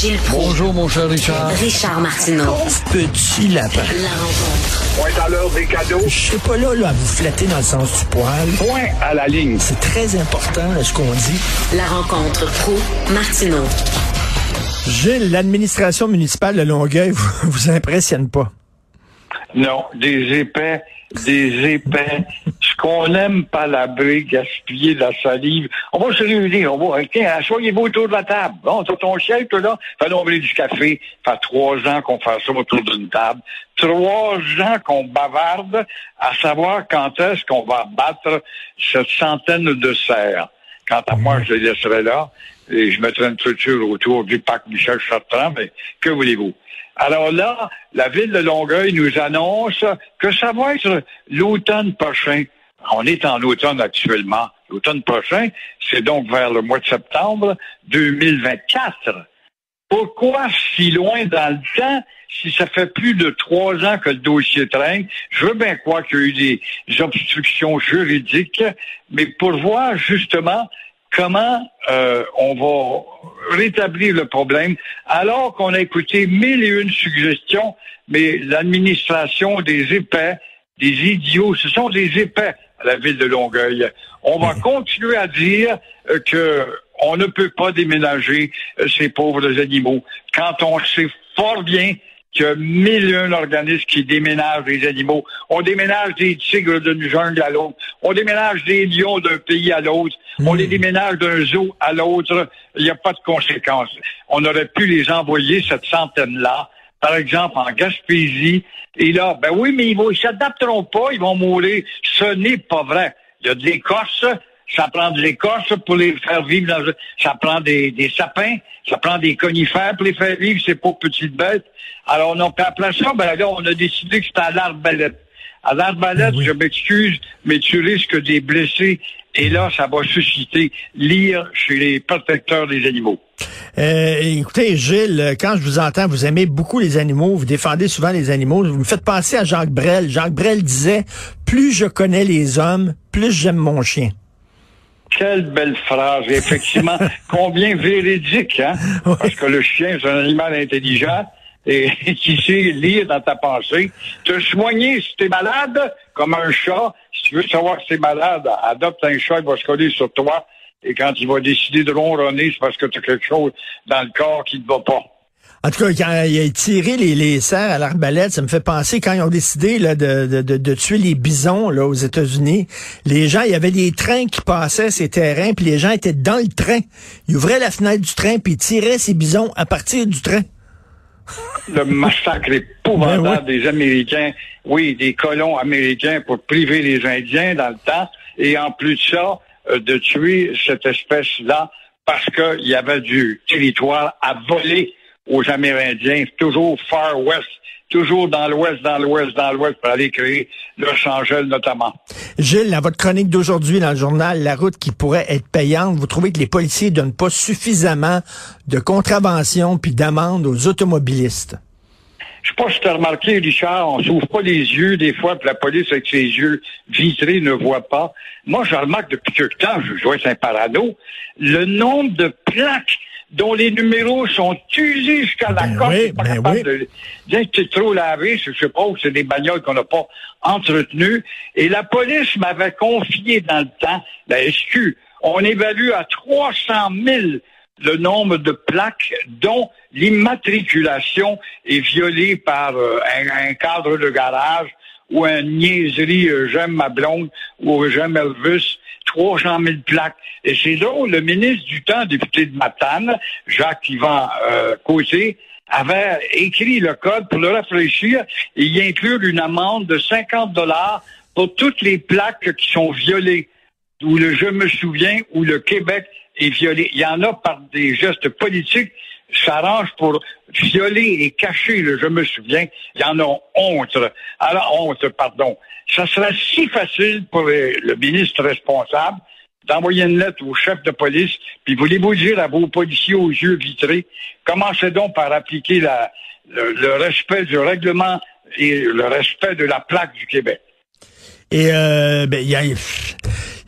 Gilles Proulx. Bonjour, mon cher Richard. Richard Martineau. Petit lapin. La rencontre. Point à l'heure des cadeaux. Je suis pas là, là à vous flatter dans le sens du poil. Point à la ligne. C'est très important là, ce qu'on dit. La rencontre pro martineau Gilles, l'administration municipale de Longueuil vous, vous impressionne pas? Non, des épais, des épais. Ce qu'on aime pas l'abri, gaspiller la salive. On va se réunir, on va, tiens, asseyez-vous autour de la table. Bon, t'as ton chef, toi là, fais nommer du café. Ça fait trois ans qu'on fait ça autour d'une table. Trois ans qu'on bavarde à savoir quand est-ce qu'on va battre cette centaine de serres. Quant à moi, je les laisserai là et je mettrai une structure autour du parc Michel Chartrand, mais que voulez-vous? Alors là, la ville de Longueuil nous annonce que ça va être l'automne prochain. On est en automne actuellement. L'automne prochain, c'est donc vers le mois de septembre 2024. Pourquoi si loin dans le temps si ça fait plus de trois ans que le dossier traîne? Je veux bien croire qu'il y a eu des obstructions juridiques, mais pour voir justement comment euh, on va rétablir le problème alors qu'on a écouté mille et une suggestions, mais l'administration des épais, des idiots, ce sont des épais à la ville de Longueuil. On va continuer à dire euh, que on ne peut pas déménager euh, ces pauvres animaux quand on sait fort bien qu'il y a mille et un organismes qui déménagent les animaux. On déménage des tigres d'une jungle à l'autre. On déménage des lions d'un pays à l'autre. On les déménage d'un zoo à l'autre. Il n'y a pas de conséquences. On aurait pu les envoyer, cette centaine-là, par exemple, en Gaspésie. Et là, ben oui, mais ils ne s'adapteront pas, ils vont mourir. Ce n'est pas vrai. Il y a de l'écorce, ça prend de l'écorce pour les faire vivre dans ça prend des, des, sapins, ça prend des conifères pour les faire vivre, c'est pas petites bêtes. Alors on a appelé ça, ben là, on a décidé que c'était à l'arbalète. À l'arbalète, je m'excuse, mais tu risques des blessés. Et là, ça va susciter l'ire chez les protecteurs des animaux. Euh, écoutez, Gilles, quand je vous entends, vous aimez beaucoup les animaux, vous défendez souvent les animaux. Vous me faites penser à Jacques Brel. Jacques Brel disait, plus je connais les hommes, plus j'aime mon chien. Quelle belle phrase. Effectivement, combien véridique, hein? Parce que le chien, c'est un animal intelligent et qui sait lire dans ta pensée. Te soigner si t'es malade, comme un chat. Si tu veux savoir si t'es malade, adopte un chat, il va se coller sur toi. Et quand il va décider de ronronner, c'est parce que tu as quelque chose dans le corps qui ne va pas. En tout cas, quand il a tiré les, les cerfs à l'arbalète, ça me fait penser quand ils ont décidé là, de, de, de, tuer les bisons là, aux États-Unis. Les gens, il y avait des trains qui passaient ces terrains, puis les gens étaient dans le train. Ils ouvraient la fenêtre du train, puis ils tiraient ces bisons à partir du train. Le massacre épouvantable ben oui. des Américains, oui, des colons américains pour priver les Indiens dans le temps, et en plus de ça, euh, de tuer cette espèce-là parce qu'il y avait du territoire à voler aux Amérindiens, toujours far west, toujours dans l'ouest, dans l'ouest, dans l'ouest, pour aller créer Los Angeles notamment. Gilles, dans votre chronique d'aujourd'hui dans le journal La route qui pourrait être payante, vous trouvez que les policiers donnent pas suffisamment de contraventions puis d'amendes aux automobilistes? Je sais pas si tu as remarqué, Richard, on s'ouvre pas les yeux des fois, puis la police avec ses yeux vitrés ne voit pas. Moi, je remarque depuis quelque temps, je jouais un parano, le nombre de plaques dont les numéros sont usés jusqu'à la ben cote. Oui, pas ben capable oui. de dire que c'est trop lavé, je sais pas, c'est des bagnoles qu'on n'a pas entretenues. Et la police m'avait confié dans le temps, la SQ, on évalue à 300 000 le nombre de plaques dont l'immatriculation est violée par euh, un, un, cadre de garage ou une niaiserie euh, j'aime ma blonde ou j'aime Elvis, 300 000 plaques. Et c'est drôle, le ministre du temps, député de Matane, Jacques-Yvan euh, Côté, avait écrit le code pour le rafraîchir et y inclure une amende de 50 dollars pour toutes les plaques qui sont violées, où le je me souviens, où le Québec est violé. Il y en a par des gestes politiques s'arrange pour violer et cacher le je me souviens, il y en a honte. Alors, honte, pardon. Ça serait si facile pour le ministre responsable d'envoyer une lettre au chef de police, puis voulez-vous dire à vos policiers aux yeux vitrés, commencez donc par appliquer le, respect du règlement et le respect de la plaque du Québec. Et euh, ben, y a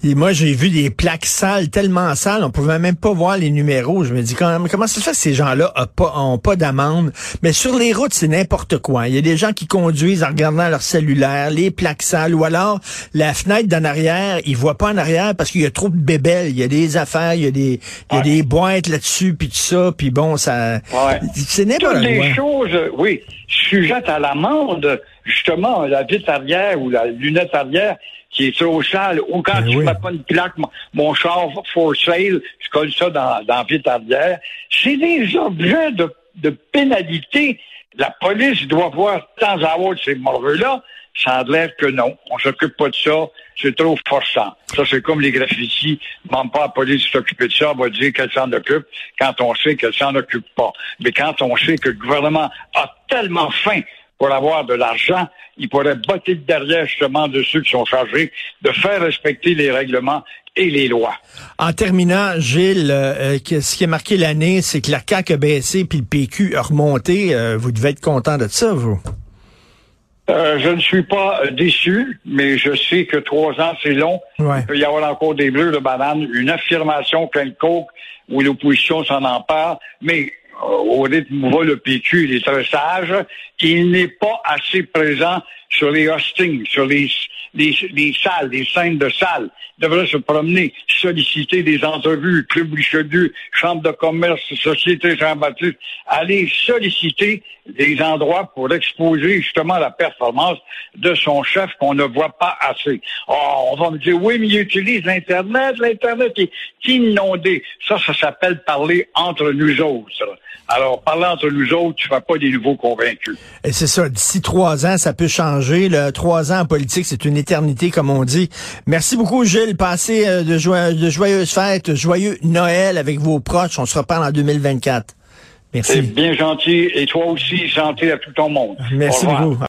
Et moi, j'ai vu des plaques sales, tellement sales, on pouvait même pas voir les numéros. Je me dis, comment, comment ça se fait que ces gens-là ont pas, ont pas d'amende? Mais sur les routes, c'est n'importe quoi. Il y a des gens qui conduisent en regardant leur cellulaire, les plaques sales, ou alors la fenêtre d'en arrière, ils voient pas en arrière parce qu'il y a trop de bébelles. Il y a des affaires, il y a des, il y a des boîtes là-dessus, puis tout ça, puis bon, ça... C'est n'importe Toutes quoi. les choses, oui, sujettes à l'amende, justement, la vitre arrière ou la lunette arrière qui est trop sale, ou quand Ben tu oui. mets pas une plaque, mon, mon char for sale, je colle ça dans, dans la vitre arrière. C'est des objets de, de pénalité. La police doit voir de temps à autre ces morveux-là. Ça a l'air que non. On s'occupe pas de ça. C'est trop forçant. Ça, c'est comme les graffitis. Demande pas à la police de s'occuper de ça. On va dire qu'elle s'en occupe quand on sait qu'elle s'en occupe pas. Mais quand on sait que le gouvernement a tellement faim pour avoir de l'argent, il pourrait botter le derrière justement de ceux qui sont chargés de faire respecter les règlements et les lois. En terminant, Gilles, euh, que- ce qui a marqué l'année, c'est que la CAQ a baissé puis le PQ a remonté. Euh, vous devez être content de ça, vous. Euh, je ne suis pas euh, déçu, mais je sais que trois ans, c'est long. Ouais. Il peut y avoir encore des bleus de banane, une affirmation quelconque où l'opposition s'en empare, mais euh, au rythme où va le PQ, il est très sage. Il n'est pas assez présent sur les hostings, sur les, les, les salles, les scènes de salles. Il devrait se promener, solliciter des entrevues, Club Richelieu, Chambre de commerce, Société Jean-Baptiste, aller solliciter des endroits pour exposer justement la performance de son chef qu'on ne voit pas assez. Oh, on va me dire, oui, mais il utilise l'Internet, l'Internet est inondé. Ça, ça s'appelle parler entre nous autres. Alors, parler entre nous autres, tu ne fais pas des nouveaux convaincus. Et c'est ça, d'ici trois ans, ça peut changer. Le trois ans en politique, c'est une éternité, comme on dit. Merci beaucoup, Gilles. Passez euh, de joyeuses fêtes, joyeux Noël avec vos proches. On se reparle en 2024. C'est Merci. bien gentil. Et toi aussi, santé à tout ton monde. Merci beaucoup.